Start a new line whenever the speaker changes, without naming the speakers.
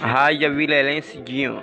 Rádio Vilelense Dinho.